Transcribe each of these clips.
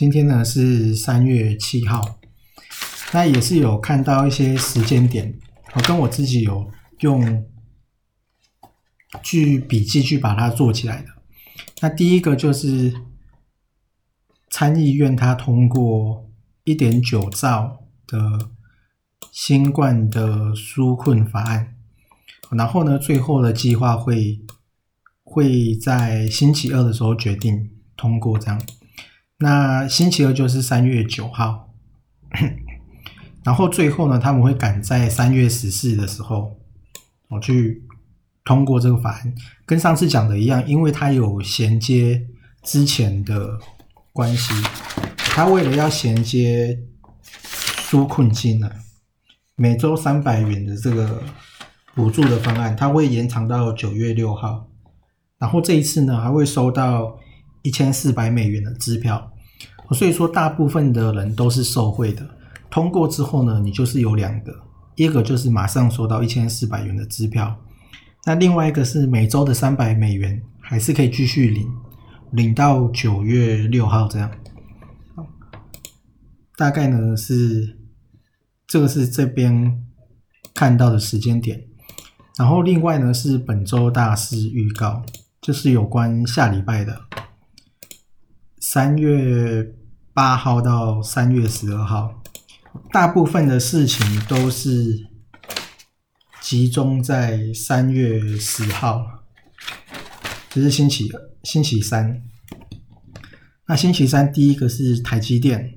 今天呢是三月七号，那也是有看到一些时间点，我跟我自己有用去笔记去把它做起来的。那第一个就是参议院它通过一点九兆的新冠的纾困法案，然后呢，最后的计划会会在星期二的时候决定通过这样。那星期二就是三月九号，然后最后呢，他们会赶在三月十四的时候，我去通过这个法案。跟上次讲的一样，因为它有衔接之前的关系，它为了要衔接纾困金呢，每周三百元的这个补助的方案，它会延长到九月六号。然后这一次呢，还会收到。一千四百美元的支票，所以说大部分的人都是受贿的。通过之后呢，你就是有两个，一个就是马上收到一千四百元的支票，那另外一个是每周的三百美元还是可以继续领，领到九月六号这样。大概呢是这个是这边看到的时间点，然后另外呢是本周大事预告，就是有关下礼拜的。三月八号到三月十二号，大部分的事情都是集中在三月十号，就是星期星期三。那星期三第一个是台积电，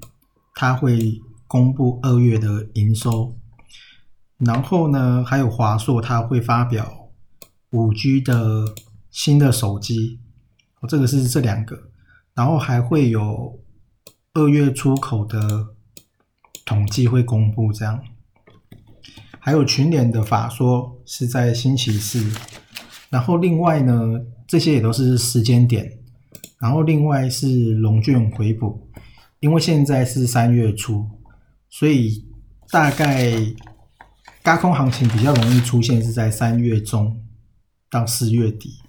它会公布二月的营收，然后呢，还有华硕，它会发表五 G 的新的手机，这个是这两个。然后还会有二月出口的统计会公布，这样，还有群联的法说是在星期四，然后另外呢，这些也都是时间点，然后另外是龙卷回补，因为现在是三月初，所以大概高空行情比较容易出现是在三月中到四月底，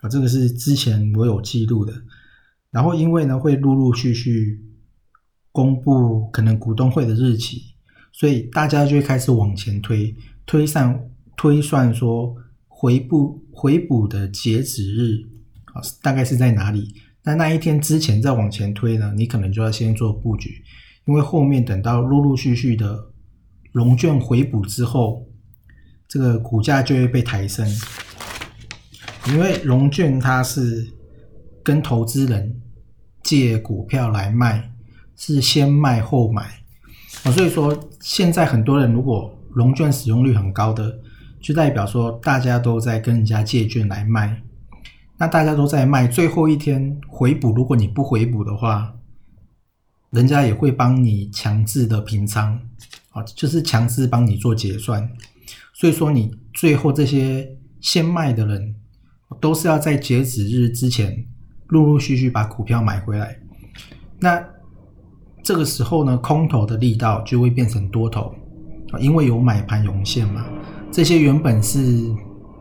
啊，这个是之前我有记录的。然后，因为呢会陆陆续续公布可能股东会的日期，所以大家就会开始往前推，推上推算说回补回补的截止日啊，大概是在哪里？那那一天之前再往前推呢，你可能就要先做布局，因为后面等到陆陆续续的龙卷回补之后，这个股价就会被抬升，因为龙卷它是跟投资人。借股票来卖是先卖后买。啊，所以说现在很多人如果融券使用率很高的，就代表说大家都在跟人家借券来卖，那大家都在卖，最后一天回补，如果你不回补的话，人家也会帮你强制的平仓。啊，就是强制帮你做结算，所以说你最后这些先卖的人都是要在截止日之前。陆陆续续把股票买回来，那这个时候呢，空头的力道就会变成多头，因为有买盘涌现嘛。这些原本是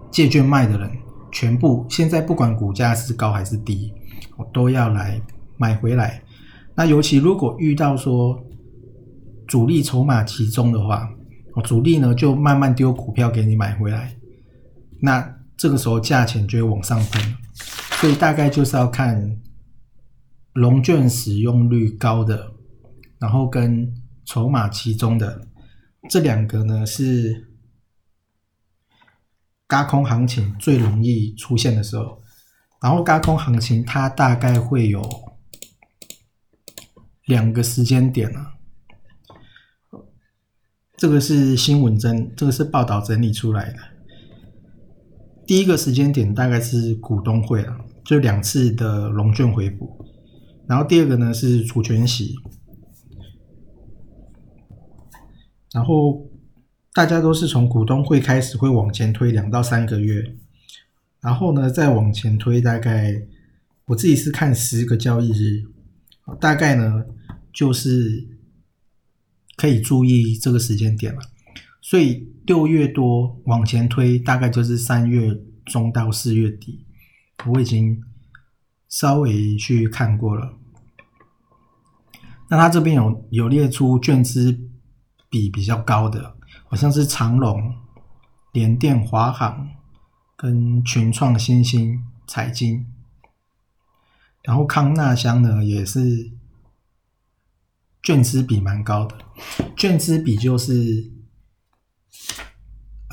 借券卖的人，全部现在不管股价是高还是低，我都要来买回来。那尤其如果遇到说主力筹码集中的话，主力呢就慢慢丢股票给你买回来，那这个时候价钱就会往上喷。所以大概就是要看龙卷使用率高的，然后跟筹码集中的这两个呢是嘎空行情最容易出现的时候，然后嘎空行情它大概会有两个时间点啊，这个是新闻真，这个是报道整理出来的。第一个时间点大概是股东会啊，就两次的龙卷回补，然后第二个呢是除权息，然后。大家都是从股东会开始会往前推两到三个月，然后呢再往前推大概，我自己是看十个交易日，大概呢就是可以注意这个时间点了。所以六月多往前推，大概就是三月中到四月底，我已经稍微去看过了。那他这边有有列出卷资比比较高的。好像是长隆、联电、华航跟群创、新兴、彩金，然后康纳香呢也是卷资比蛮高的，卷资比就是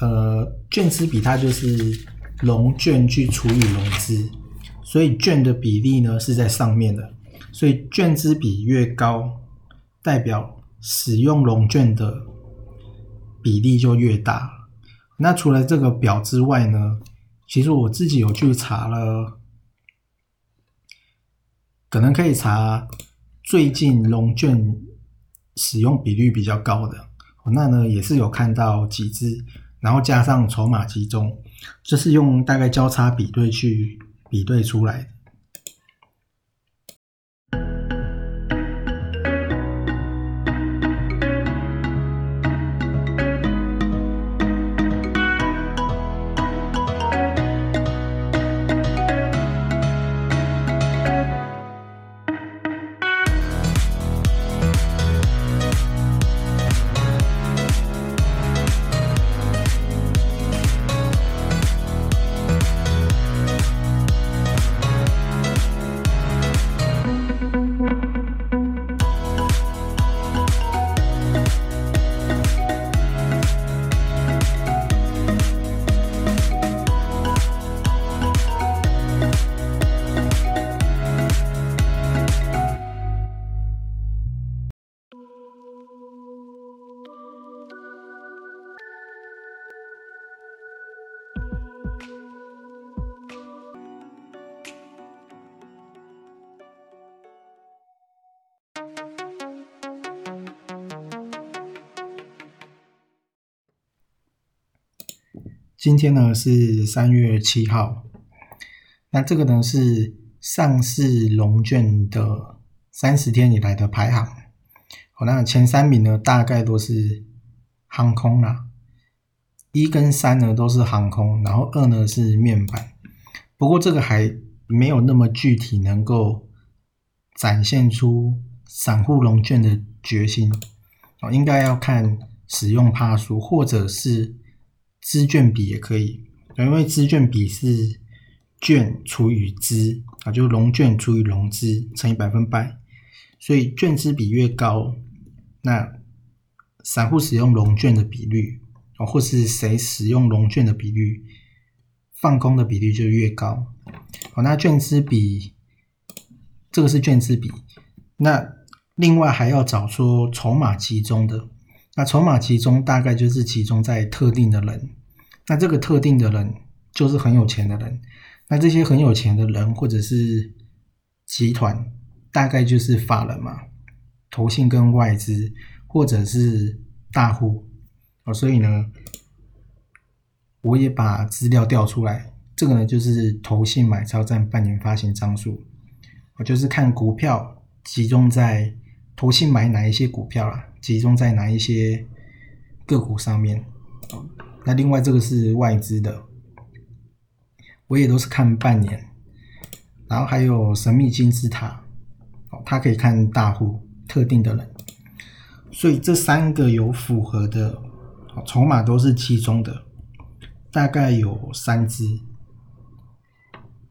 呃卷资比它就是融券去除以融资，所以券的比例呢是在上面的，所以券资比越高，代表使用融券的。比例就越大。那除了这个表之外呢，其实我自己有去查了，可能可以查最近龙卷使用比率比较高的，那呢也是有看到几只，然后加上筹码集中，这是用大概交叉比对去比对出来的。今天呢是三月七号，那这个呢是上市龙卷的三十天以来的排行。好，那前三名呢大概都是航空啦，一跟三呢都是航空，然后二呢是面板。不过这个还没有那么具体，能够展现出散户龙卷的决心。哦，应该要看使用帕数或者是。资券比也可以，因为资券比是券除以资啊，就是融券除以融资乘以百分百，所以券资比越高，那散户使用融券的比率啊，或是谁使用融券的比率，放空的比率就越高。好，那券资比这个是券资比，那另外还要找出筹码集中的。那筹码集中大概就是集中在特定的人，那这个特定的人就是很有钱的人，那这些很有钱的人或者是集团，大概就是法人嘛，投信跟外资或者是大户哦，所以呢，我也把资料调出来，这个呢就是投信买超占半年发行张数，我就是看股票集中在投信买哪一些股票啦。集中在哪一些个股上面？那另外这个是外资的，我也都是看半年。然后还有神秘金字塔，哦，它可以看大户特定的人。所以这三个有符合的，筹码都是其中的，大概有三只。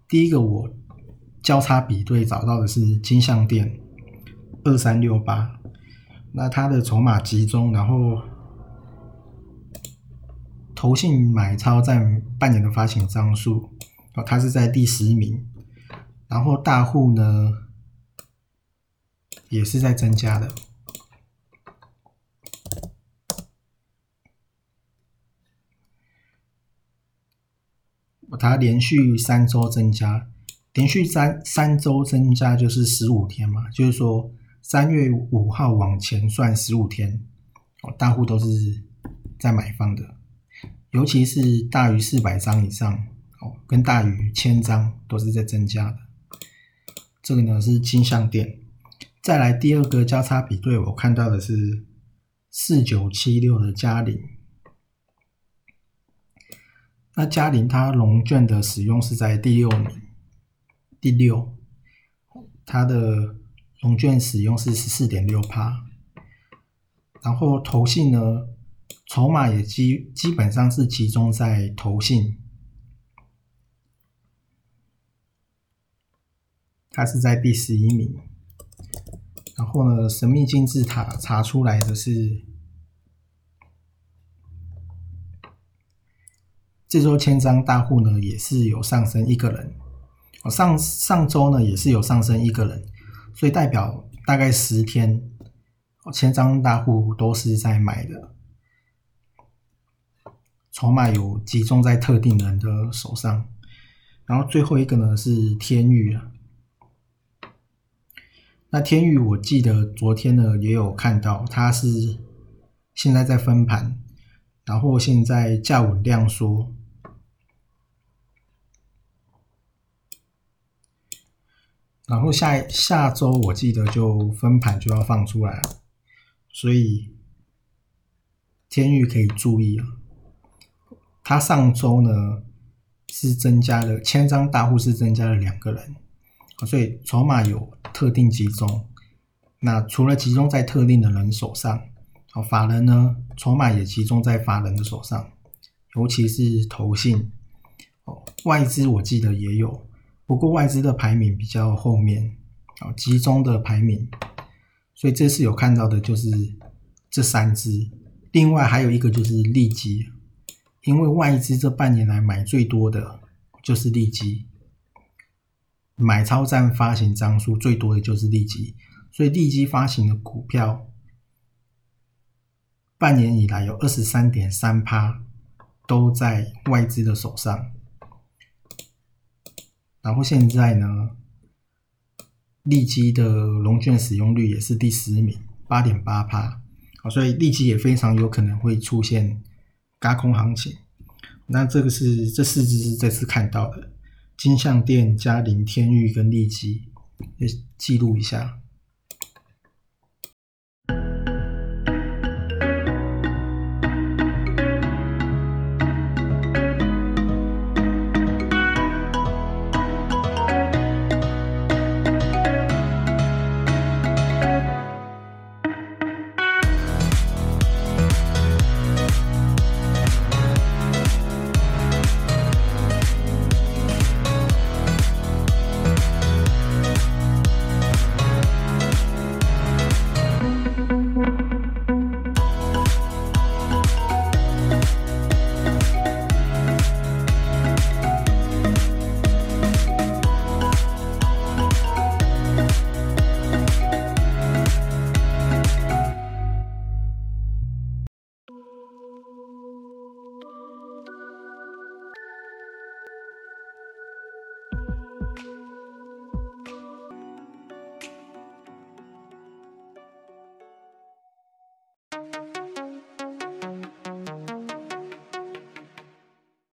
第一个我交叉比对找到的是金相店二三六八。那它的筹码集中，然后投信买超占半年的发行张数哦，它是在第十名，然后大户呢也是在增加的。它连续三周增加，连续三三周增加就是十五天嘛，就是说三月五号往前算十五天，哦，大户都是在买方的，尤其是大于四百张以上，哦，跟大于千张都是在增加的。这个呢是金项店，再来第二个交叉比对，我看到的是四九七六的嘉陵。那嘉陵它龙卷的使用是在第六名，第六，它的龙卷使用是十四点六帕，然后投信呢，筹码也基基本上是集中在投信，它是在第十一名，然后呢，神秘金字塔查出来的是。这周千张大户呢也是有上升一个人，哦上上周呢也是有上升一个人，所以代表大概十天，千张大户都是在买的，筹码有集中在特定人的手上。然后最后一个呢是天域啊，那天域我记得昨天呢也有看到，它是现在在分盘，然后现在价稳量缩。然后下下周我记得就分盘就要放出来了，所以天域可以注意啊。它上周呢是增加了千张大户是增加了两个人，所以筹码有特定集中。那除了集中在特定的人手上，哦，法人呢筹码也集中在法人的手上，尤其是投信，哦，外资我记得也有。不过外资的排名比较后面，啊，集中的排名，所以这次有看到的就是这三只，另外还有一个就是利基，因为外资这半年来买最多的就是利基，买超占发行张数最多的就是利基，所以利基发行的股票，半年以来有二十三点三趴都在外资的手上。然后现在呢，利基的龙卷使用率也是第十名，八点八趴，啊，所以利基也非常有可能会出现轧空行情。那这个是这四只是这次看到的，金象店、嘉林、天域跟利基，也记录一下。